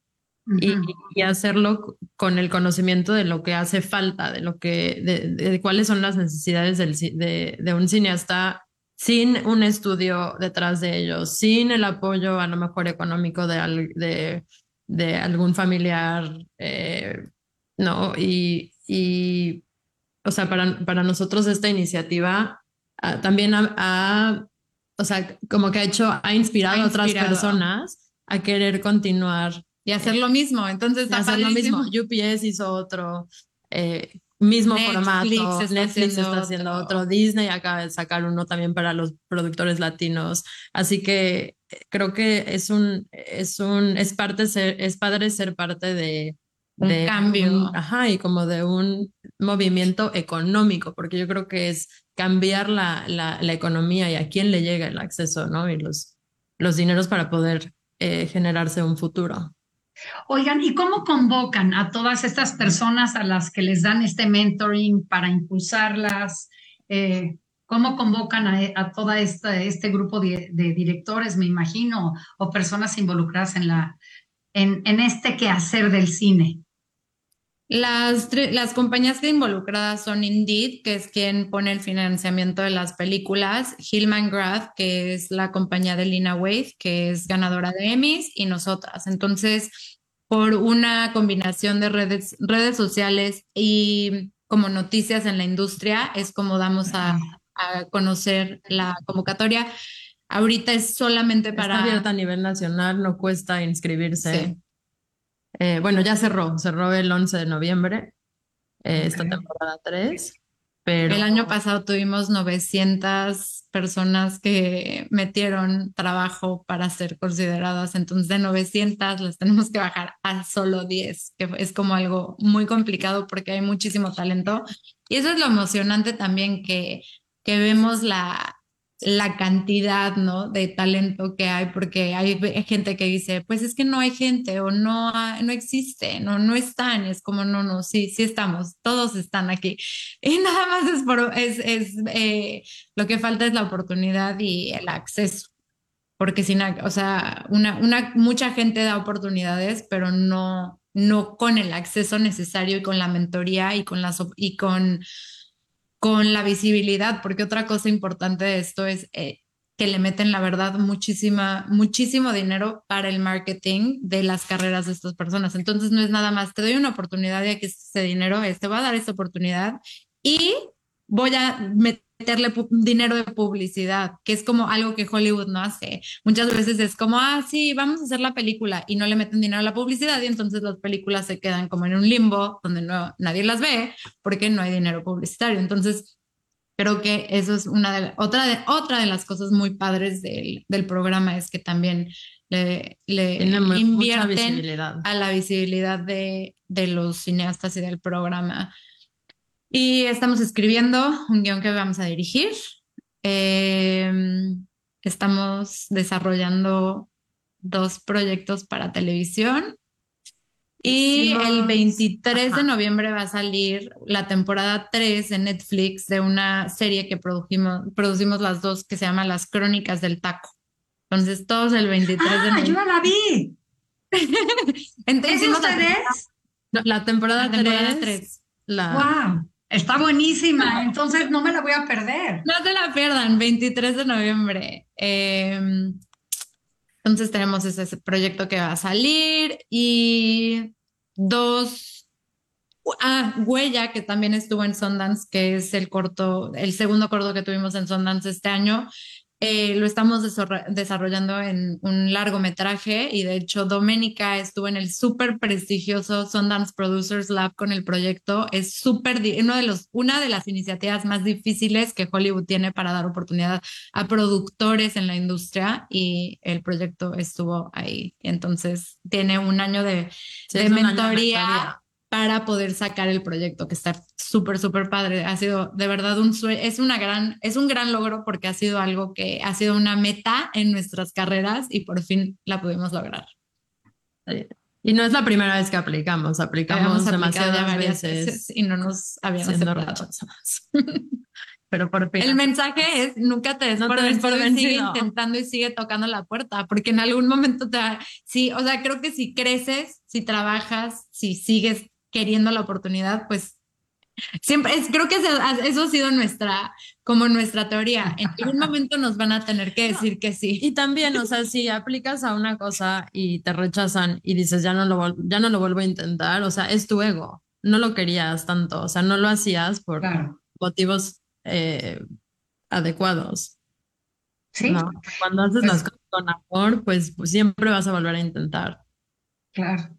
Uh -huh. y, y, hacerlo con el conocimiento de lo que hace falta, de lo que, de, de cuáles son las necesidades del, de, de un cineasta sin un estudio detrás de ellos, sin el apoyo a lo mejor económico de, de, de algún familiar, eh, ¿no? Y, y, o sea, para, para nosotros esta iniciativa ah, también ha, o sea, como que ha hecho, ha inspirado, a otras personas a querer continuar. Y hacer lo mismo, entonces hacer lo mismo. UPS hizo otro, eh, mismo formato, Netflix está haciendo otro. Disney acaba de sacar uno también para los productores latinos, así que eh, creo que es un, es un, es parte ser, es padre ser parte de, un cambio. ajá, y como de un movimiento económico, porque yo creo que es cambiar la, la, la economía y a quién le llega el acceso, ¿no? Y los, los dineros para poder eh, generarse un futuro. Oigan, ¿y cómo convocan a todas estas personas a las que les dan este mentoring para impulsarlas? Eh, ¿Cómo convocan a, a todo este, grupo de, directores, me imagino, o personas involucradas en, la, en, en este quehacer del cine? Las, las compañías involucradas son Indeed, que es quien pone el financiamiento de las películas, Hillman Grath, que es la compañía de Lina Waithe, que es ganadora de Emmys, y nosotras. Entonces, por una combinación de redes, redes sociales y como noticias en la industria, es como damos a, conocer la convocatoria. Ahorita es solamente para... Está abierta a nivel nacional, no cuesta inscribirse. Eh, bueno, ya cerró, cerró el 11 de noviembre, eh, esta temporada 3. Pero... El año pasado tuvimos 900 personas que metieron trabajo para ser consideradas, entonces de 900 las tenemos que bajar a solo 10, que es como algo muy complicado porque hay muchísimo talento. Y eso es lo emocionante también que, que vemos la, la cantidad, ¿no? De talento que hay, porque hay gente que dice, pues es que no hay gente o no, no existe, no, no están, es como, no, no, sí, sí estamos, todos están aquí. Y nada más es, por, es, es eh, lo que falta es la oportunidad y el acceso, porque sin, o sea, una, una, mucha gente da oportunidades, pero no, no con el acceso necesario y con la mentoría y con las, y con con la visibilidad, porque otra cosa importante de esto es eh, que le meten, la verdad, muchísima, muchísimo dinero para el marketing de las carreras de estas personas. Entonces no es nada más, te doy una oportunidad y aquí ese dinero, te va a dar esta oportunidad y voy a meter meterle dinero de publicidad, que es como algo que Hollywood no hace. Muchas veces es como, ah, sí, vamos a hacer la película y no le meten dinero a la publicidad y entonces las películas se quedan como en un limbo donde no, nadie las ve porque no hay dinero publicitario. Entonces, creo que eso es una de otra de otra de las cosas muy padres del, del programa es que también le, le invierten a la visibilidad de, de los cineastas y del programa. Y estamos escribiendo un guion que vamos a dirigir. Em, estamos desarrollando dos proyectos para televisión. Y el 23 de noviembre va a salir la temporada 3 de Netflix de una serie que produjimos, producimos las dos que se llama Las Crónicas del Taco. Entonces, todos el 23 de noviembre. ¡Yo la vi! Entonces, ¿Es ustedes? La, temporada, 3. La, wow. Está buenísima, entonces no me la voy a perder. No te la pierdan, 23 de noviembre. Em, entonces tenemos ese proyecto que va a salir y dos, ah, Huella, que también estuvo en Sundance, que es el corto, el segundo corto que tuvimos en Sundance este año. Eh, lo estamos desarrollando en un largometraje y de hecho Doménica estuvo en el súper prestigioso Sundance Producers Lab con el proyecto. Es súper, uno de los, una de las iniciativas más difíciles que Hollywood tiene para dar oportunidad a productores en la industria y el proyecto estuvo ahí. Entonces tiene un año de, mentoría para poder sacar el proyecto, que está súper, súper padre. Ha sido de verdad un es una gran, es un gran logro porque ha sido algo que ha sido una meta en nuestras carreras y por fin la pudimos lograr. Y no es la primera vez que aplicamos, aplicamos demasiadas veces, y no nos habían aceptado. Pero por fin. El mensaje es nunca te des no por, te sigue intentando y sigue tocando la puerta, porque en algún momento te sí, o sea, creo que si creces, si trabajas, si sigues queriendo la oportunidad, pues siempre, es, creo que eso, ha sido nuestra, como nuestra teoría. En algún momento nos van a tener que decir que sí. Y también, o sea, si aplicas a una cosa y te rechazan y dices, ya no lo, ya no lo vuelvo a intentar, o sea, es tu ego. no lo querías tanto, o sea, no lo hacías por motivos eh, adecuados. Sí. Cuando haces las pues cosas con amor, pues, pues, siempre vas a volver a intentar. Claro.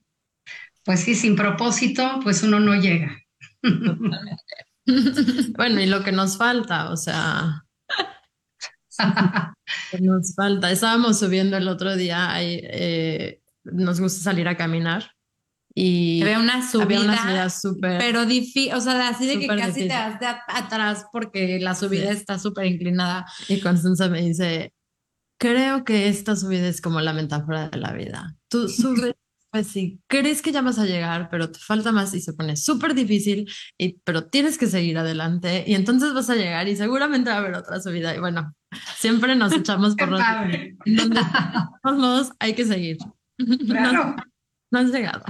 Pues sí, sin propósito, pues uno no llega. bueno, y lo que nos falta, o sea, nos falta. Estábamos subiendo el otro día, eh, nos gusta salir a caminar y había una subida, una súper. Pero difícil, o sea, así de que casi te das de atrás porque la subida está súper inclinada. Y Constanza me dice: Creo que esta subida es como la metáfora de la vida. Tú subes, pues sí, crees que ya vas a llegar, pero te falta más y se pone súper difícil, y, pero tienes que seguir adelante y entonces vas a llegar y seguramente va a haber otra subida. Y bueno, siempre nos echamos por los. Donde todos hay que seguir. Claro. no has llegado.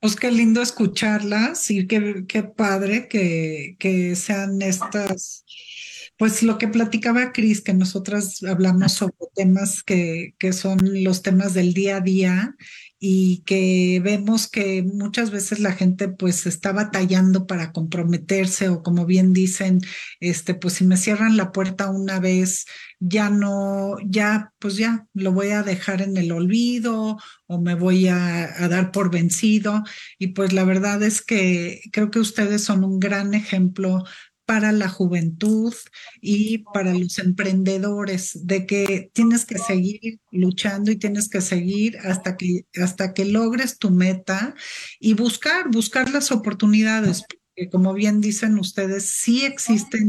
Pues qué lindo escucharlas y qué, qué padre que, que sean estas, pues lo que platicaba Cris, que nosotras hablamos sobre temas que, que son los temas del día a día y que vemos que muchas veces la gente pues está batallando para comprometerse o como bien dicen, este pues si me cierran la puerta una vez, ya no, ya pues ya lo voy a dejar en el olvido o me voy a, a dar por vencido. Y pues la verdad es que creo que ustedes son un gran ejemplo para la juventud y para los emprendedores, de que tienes que seguir luchando y tienes que seguir hasta que, hasta que logres tu meta y buscar, buscar las oportunidades, porque como bien dicen ustedes, sí existen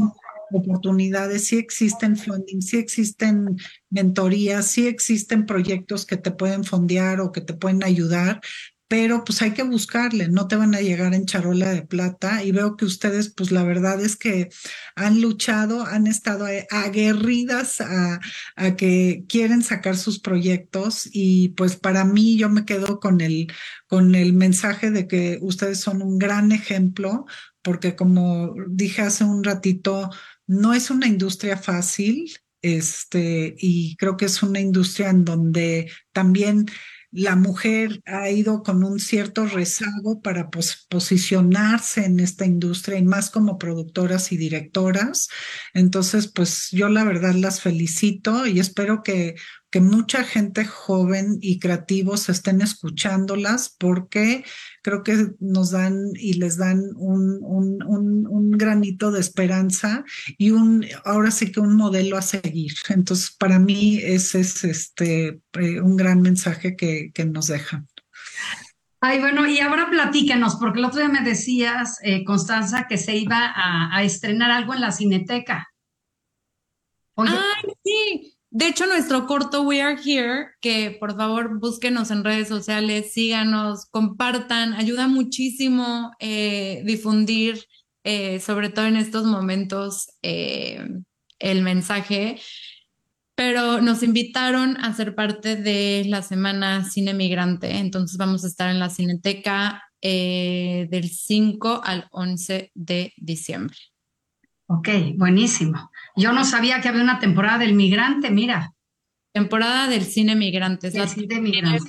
oportunidades, sí existen funding, sí existen mentorías, sí existen proyectos que te pueden fondear o que te pueden ayudar, pero pues hay que buscarle, no te van a llegar en charola de plata y veo que ustedes pues la verdad es que han luchado, han estado aguerridas a, a que quieren sacar sus proyectos y pues para mí yo me quedo con el, con el mensaje de que ustedes son un gran ejemplo porque como dije hace un ratito, no es una industria fácil, este, y creo que es una industria en donde también la mujer ha ido con un cierto rezago para posicionarse en esta industria y más como productoras y directoras. Entonces, pues yo la verdad las felicito y espero que que mucha gente joven y creativos estén escuchándolas porque creo que nos dan y les dan un, un, un, granito de esperanza y un, ahora sí que un modelo a seguir. Entonces, para mí ese es este, eh, un gran mensaje que, que nos dejan. Ay, bueno, y ahora platíquenos, porque el otro día me decías, eh, Constanza, que se iba a, a, estrenar algo en la Cineteca. Ay, sí, de hecho, nuestro corto We Are Here, que por favor búsquenos en redes sociales, síganos, compartan, ayuda muchísimo eh, difundir, eh, sobre todo en estos momentos, eh, el mensaje. Pero nos invitaron a ser parte de la semana Cine Migrante, entonces vamos a estar en la Cineteca del 5 al 11 de diciembre. Ok, buenísimo. Yo no sabía que había una temporada del migrante, mira. Temporada del cine migrante. la cine migrante.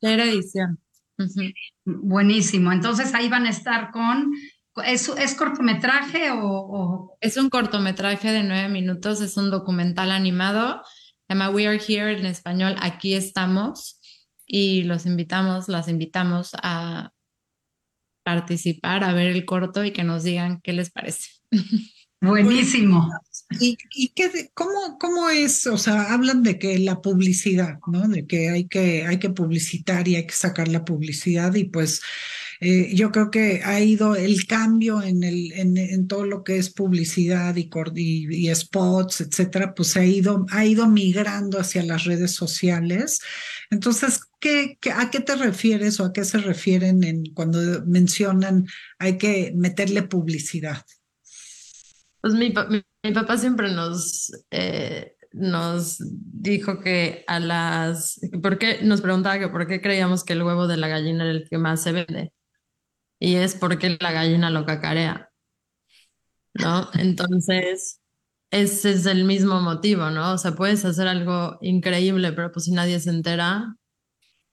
tercera edición. Buenísimo. Entonces ahí van a estar con. ¿Es, es cortometraje o, Es un cortometraje de nueve minutos, es un documental animado. Se llama We Are Here en español, aquí estamos. Y los invitamos, las invitamos a participar, a ver el corto y que nos digan qué les parece. Buenísimo. ¿Y, y qué, cómo, cómo es? O sea, hablan de que la publicidad, ¿no? De que hay que, hay que publicitar y hay que sacar la publicidad y pues eh, yo creo que ha ido el cambio en, el, en, en todo lo que es publicidad y, spots, etcétera, pues ha ido, ha ido migrando hacia las redes sociales. Entonces, ¿qué, a qué te refieres o a qué se refieren en, cuando mencionan hay que meterle publicidad? Pues mi, mi, papá siempre nos, eh, nos dijo que a las, ¿por qué? Nos preguntaba que por qué creíamos que el huevo de la gallina era el que más se vende. Y es porque la gallina lo cacarea, ¿no? Entonces, ese es el mismo motivo, ¿no? O sea, puedes hacer algo increíble, pero pues si nadie se entera,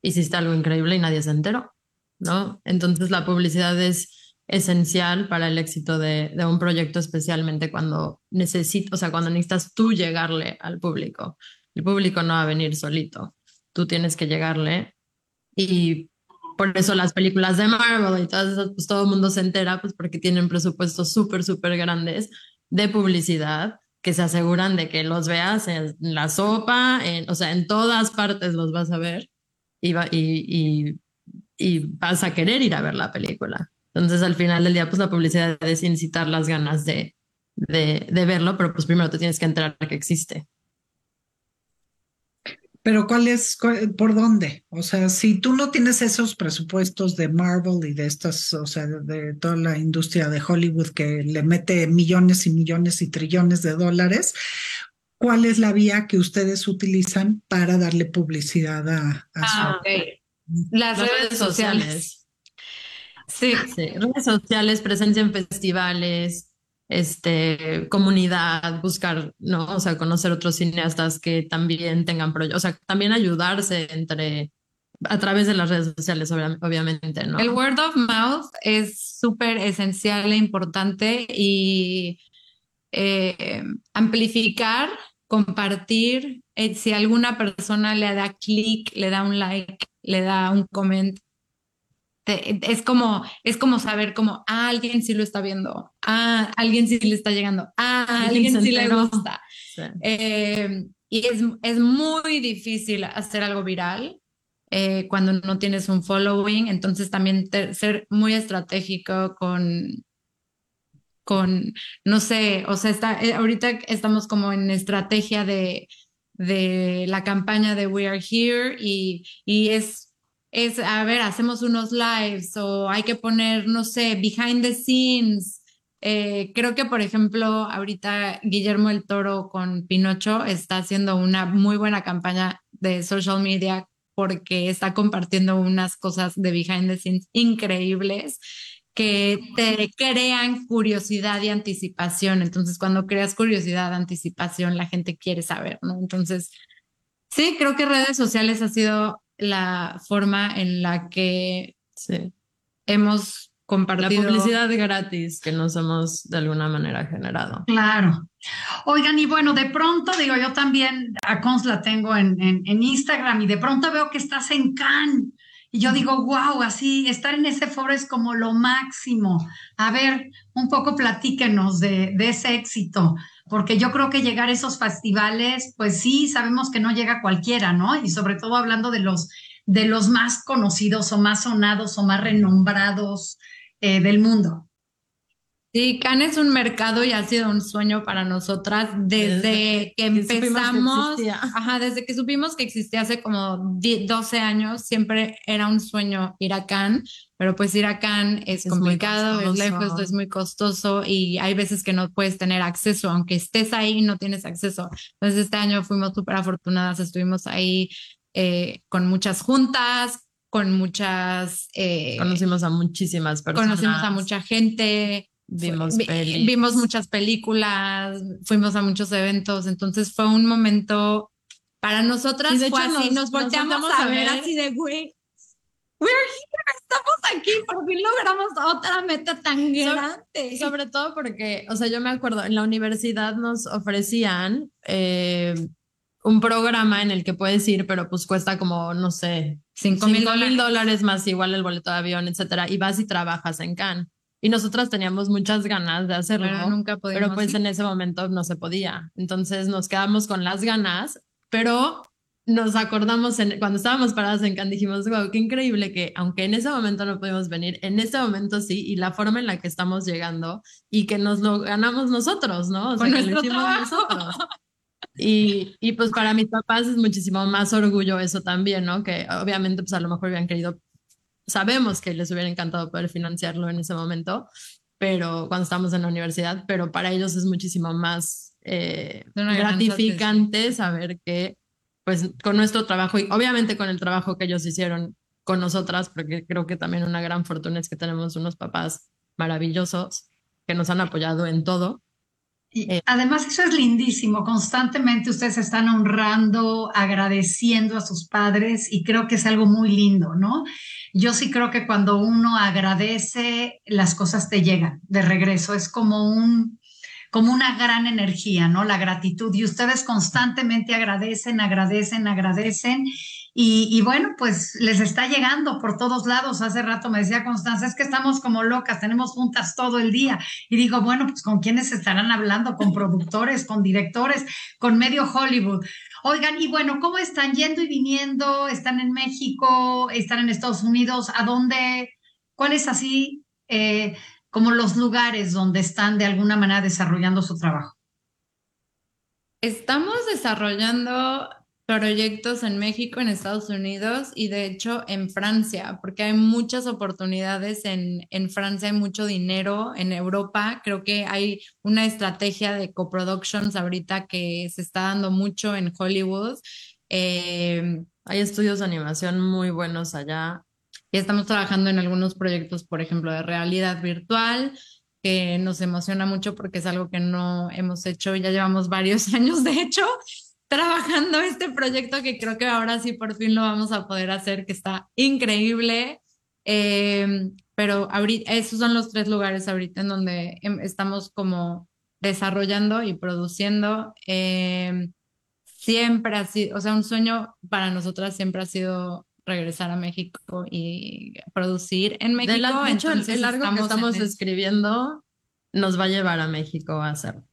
hiciste algo increíble y nadie se enteró. ¿no? Entonces la publicidad es esencial para el éxito de, de un proyecto, especialmente cuando necesitas, o sea, cuando necesitas tú llegarle al público. El público no va a venir solito, tú tienes que llegarle y por eso las películas de Marvel y todas esas, pues todo el mundo se entera, pues porque tienen presupuestos súper, súper grandes de publicidad que se aseguran de que los veas en la sopa, en, o sea, en todas partes los vas a ver y, va, y, y, y vas a querer ir a ver la película. Entonces, al final del día, pues la publicidad es incitar las ganas de, de, de verlo, pero pues primero te tienes que enterar que existe. Pero ¿cuál es, cuál, por dónde? O sea, si tú no tienes esos presupuestos de Marvel y de estas, o sea, de, de, toda la industria de Hollywood que le mete millones y millones y trillones de dólares, ¿cuál es la vía que ustedes utilizan para darle publicidad a, a ah, su... Okay. Las, Las, redes, redes sociales. sociales. Sí. sí. redes sociales, presencia en festivales, este, comunidad, buscar, ¿no? O sea, conocer otros cineastas que también tengan proyectos, o sea, también ayudarse entre, a través de las redes sociales, obviamente, ¿no? El word of mouth es súper esencial e importante y eh, amplificar, compartir, eh, si alguna persona le da clic, le da un like, le da un comment, es como, es como saber como, ah, alguien sí lo está viendo, ah, alguien sí le está llegando, ah, alguien sí le gusta. Sí. Eh, y es, es, muy difícil hacer algo viral eh, cuando no tienes un following, entonces también te, ser muy estratégico con, con, no sé, o sea, está, eh, ahorita estamos como en estrategia de, de la campaña de We Are Here y, y es es, a ver, hacemos unos lives o hay que poner, no sé, behind the scenes. Eh, creo que, por ejemplo, ahorita Guillermo el Toro con Pinocho está haciendo una muy buena campaña de social media porque está compartiendo unas cosas de behind the scenes increíbles que te crean curiosidad y anticipación. Entonces, cuando creas curiosidad, anticipación, la gente quiere saber, ¿no? Entonces, sí, creo que redes sociales ha sido la forma en la que sí. hemos compartido. La publicidad gratis que nos hemos de alguna manera generado. Claro. Oigan, y bueno, de pronto, digo, yo también a Cons la tengo en, en, en Instagram y de pronto veo que estás en Cannes. Y yo digo, wow, así, estar en ese foro es como lo máximo. A ver, un poco platíquenos de, de ese éxito porque yo creo que llegar a esos festivales, pues sí, sabemos que no llega cualquiera, ¿no? Y sobre todo hablando de los, de los más conocidos o más sonados o más renombrados eh, del mundo. Sí, Cannes es un mercado y ha sido un sueño para nosotras desde, desde que empezamos, que ajá, desde que supimos que existía hace como 10, 12 años, siempre era un sueño ir a Cannes, pero pues ir a Cannes es, es complicado, es lejos, es muy costoso y hay veces que no puedes tener acceso, aunque estés ahí no tienes acceso. Entonces este año fuimos súper afortunadas, estuvimos ahí eh, con muchas juntas, con muchas... Eh, conocimos a muchísimas personas. Conocimos a mucha gente, Vimos, Vi, vimos muchas películas, fuimos a muchos eventos, entonces fue un momento para nosotras y de fue hecho así, nos, nos volteamos nos a, ver, a ver así de güey. We're here, estamos aquí, por fin logramos otra meta tan grande. Sobre, sobre todo porque, o sea, yo me acuerdo, en la universidad nos ofrecían eh, un programa en el que puedes ir, pero pues cuesta como, no sé, cinco mil dólares. dólares más igual el boleto de avión, etcétera, y vas y trabajas en Cannes. Y nosotras teníamos muchas ganas de hacerlo, pero, nunca pero pues ir. en ese momento no se podía. Entonces nos quedamos con las ganas, pero nos acordamos en, cuando estábamos paradas en Cannes, dijimos, wow, qué increíble que aunque en ese momento no pudimos venir, en este momento sí, y la forma en la que estamos llegando y que nos lo ganamos nosotros, ¿no? O sea, que lo hicimos trabajo. nosotros. Y, y pues para mis papás es muchísimo más orgullo eso también, ¿no? Que obviamente pues a lo mejor hubieran querido sabemos que les hubiera encantado poder financiarlo en ese momento, pero cuando estamos en la universidad, pero para ellos es muchísimo más eh, gratificante saber que pues con nuestro trabajo y obviamente con el trabajo que ellos hicieron con nosotras, porque creo que también una gran fortuna es que tenemos unos papás maravillosos que nos han apoyado en todo. Y eh, además eso es lindísimo, constantemente ustedes están honrando, agradeciendo a sus padres y creo que es algo muy lindo, ¿no? Yo sí creo que cuando uno agradece, las cosas te llegan de regreso, es como un como una gran energía, ¿no? La gratitud y ustedes constantemente agradecen, agradecen, agradecen y, bueno, pues les está llegando por todos lados. Hace rato me decía Constanza, es que estamos como locas, tenemos juntas todo el día. Y digo, bueno, pues con quiénes estarán hablando, con productores, con directores, con medio Hollywood. Oigan, y bueno, ¿cómo están yendo y viniendo? ¿Están en México? ¿Están en Estados Unidos? ¿A dónde? ¿Cuál es así eh, como los lugares donde están de alguna manera desarrollando su trabajo? Estamos desarrollando proyectos en México, en Estados Unidos y de hecho en Francia, porque hay muchas oportunidades en, en Francia, hay mucho dinero, en Europa creo que hay una estrategia de coproductions ahorita que se está dando mucho en Hollywood. Eh, hay estudios de animación muy buenos allá. Y estamos trabajando en algunos proyectos, por ejemplo, de realidad virtual, que nos emociona mucho porque es algo que no hemos hecho, ya llevamos varios años, de hecho, trabajando este proyecto que creo que ahora sí por fin lo vamos a poder hacer, que está increíble. Em, pero ahorita, esos son los tres lugares ahorita en donde em, estamos como desarrollando y produciendo. Em, siempre ha sido, o sea, un sueño para nosotras siempre ha sido regresar a México y producir en México. De, hecho, el largo que estamos escribiendo nos va a llevar a México a hacerlo.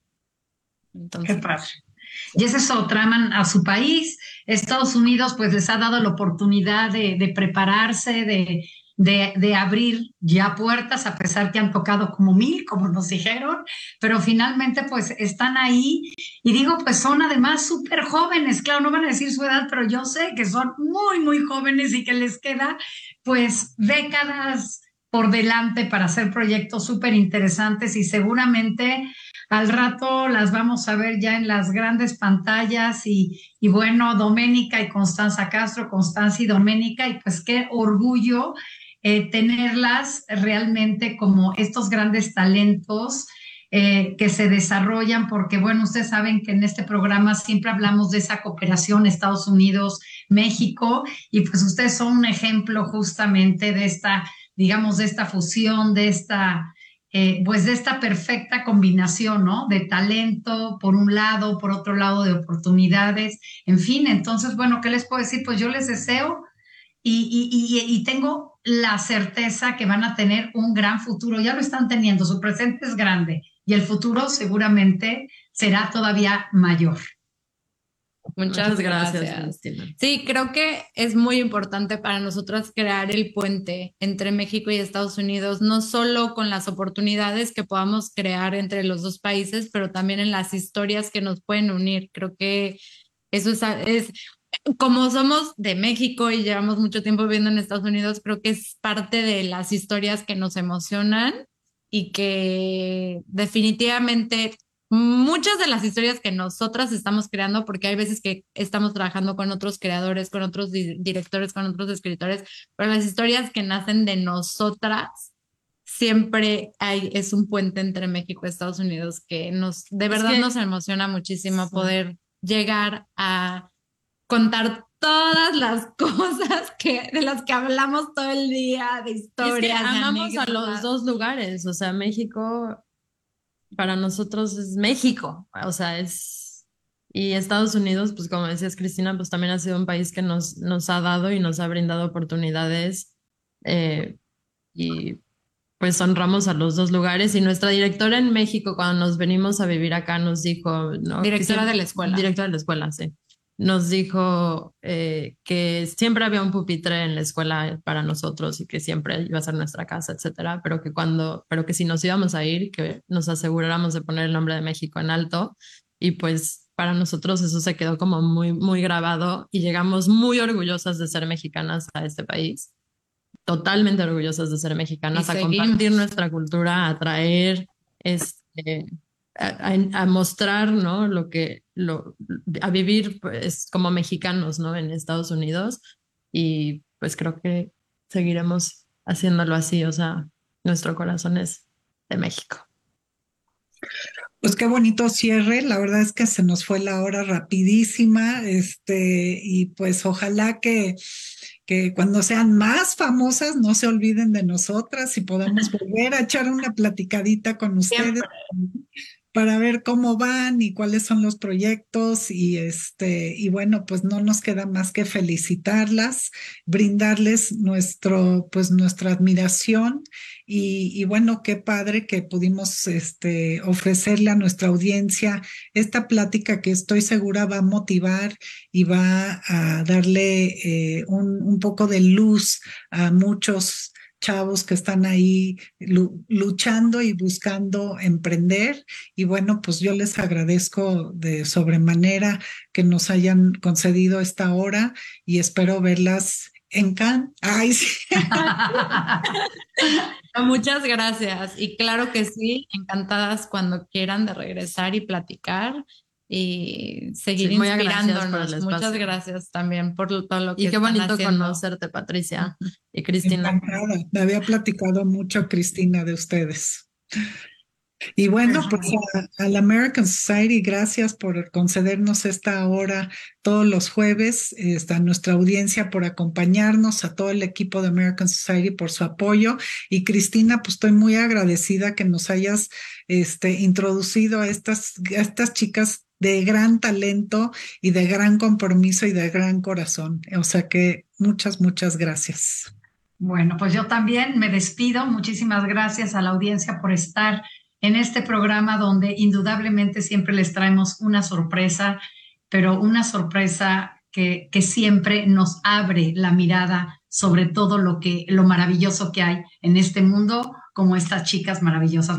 Entonces, Qué padre. Y es eso, traman a su país. Estados Unidos pues les ha dado la oportunidad de, prepararse, de, de, abrir ya puertas, a pesar que han tocado como mil, como nos dijeron, pero finalmente pues están ahí. Y digo, pues son además súper jóvenes, claro, no van a decir su edad, pero yo sé que son muy, muy jóvenes y que les queda pues décadas por delante para hacer proyectos súper interesantes y seguramente al rato las vamos a ver ya en las grandes pantallas y, y bueno, Doménica y Constanza Castro, Constanza y Doménica, y pues qué orgullo eh, tenerlas realmente como estos grandes talentos. Eh, que se desarrollan, porque bueno, ustedes saben que en este programa siempre hablamos de esa cooperación Estados Unidos, México, y pues ustedes son un ejemplo justamente de esta, digamos, de esta fusión, de esta eh, pues de esta perfecta combinación, ¿no? De talento por un lado, por otro lado de oportunidades, en fin, entonces, bueno, ¿qué les puedo decir? Pues yo les deseo y, y, tengo la certeza que van a tener un gran futuro, ya lo están teniendo, su presente es grande y el futuro seguramente será todavía mayor. Muchas, gracias. sí, creo que es muy importante para nosotras crear el puente entre México y Estados Unidos, no solo con las oportunidades que podamos crear entre los dos países, pero también en las historias que nos pueden unir. Creo que eso es, es como somos de México y llevamos mucho tiempo viviendo en Estados Unidos, creo que es parte de las historias que nos emocionan y que definitivamente muchas de las historias que nosotras estamos creando, porque hay veces que estamos trabajando con otros creadores, con otros directores, con otros escritores, pero las historias que nacen de nosotras siempre hay, es un puente entre México y Estados Unidos que nos, de verdad nos emociona muchísimo poder llegar a contar todas las cosas que de las que hablamos todo el día de historias. amamos a los dos lugares, o sea, México para nosotros es México, o sea, es... Y Estados Unidos, pues como decías Cristina, pues también ha sido un país que nos, nos ha dado y nos ha brindado oportunidades eh, y pues honramos a los dos lugares. Y nuestra directora en México, cuando nos venimos a vivir acá, nos dijo... ¿no? Directora de la escuela. Directora de la escuela, sí nos dijo eh, que siempre había un pupitre en la escuela para nosotros y que siempre iba a ser nuestra casa, etcétera, pero que cuando, pero que si nos íbamos a ir, que nos aseguráramos de poner el nombre de México en alto. Y pues para nosotros eso se quedó como muy, muy grabado y llegamos muy orgullosas de ser mexicanas a este país, totalmente orgullosas de ser mexicanas, a compartir nuestra cultura, a traer este a, mostrar, ¿no? Lo que, lo, a vivir pues como mexicanos, ¿no? En Estados Unidos y pues creo que seguiremos haciéndolo así, o sea, nuestro corazón es de México. Pues qué bonito cierre, la verdad es que se nos fue la hora rapidísima, este, y pues ojalá que, que cuando sean más famosas no se olviden de nosotras y podamos volver a echar una platicadita con ustedes para ver cómo van y cuáles son los proyectos y este y bueno pues no nos queda más que felicitarlas brindarles nuestro pues nuestra admiración y, bueno qué padre que pudimos este ofrecerle a nuestra audiencia esta plática que estoy segura va a motivar y va a darle eh, un, un poco de luz a muchos chavos que están ahí luchando y buscando emprender. Y bueno, pues yo les agradezco de sobremanera que nos hayan concedido esta hora y espero verlas en Cannes. Ay. Muchas gracias. Y claro que sí, encantadas cuando quieran de regresar y platicar y seguir sí, inspirándonos. Muchas gracias también por todo lo que Y qué bonito conocerte, Patricia y Cristina. Encantada. Me había platicado mucho, Cristina, de ustedes. Y bueno, pues a, la American Society, gracias por concedernos esta hora todos los jueves, a nuestra audiencia por acompañarnos, a todo el equipo de American Society por su apoyo. Y Cristina, pues estoy muy agradecida que nos hayas este, introducido a estas, a estas chicas de gran talento y de gran compromiso y de gran corazón. O sea que muchas, muchas gracias. Bueno, pues yo también me despido. Muchísimas gracias a la audiencia por estar en este programa donde indudablemente siempre les traemos una sorpresa, pero una sorpresa que, que siempre nos abre la mirada sobre todo lo que lo maravilloso que hay en este mundo como estas chicas maravillosas.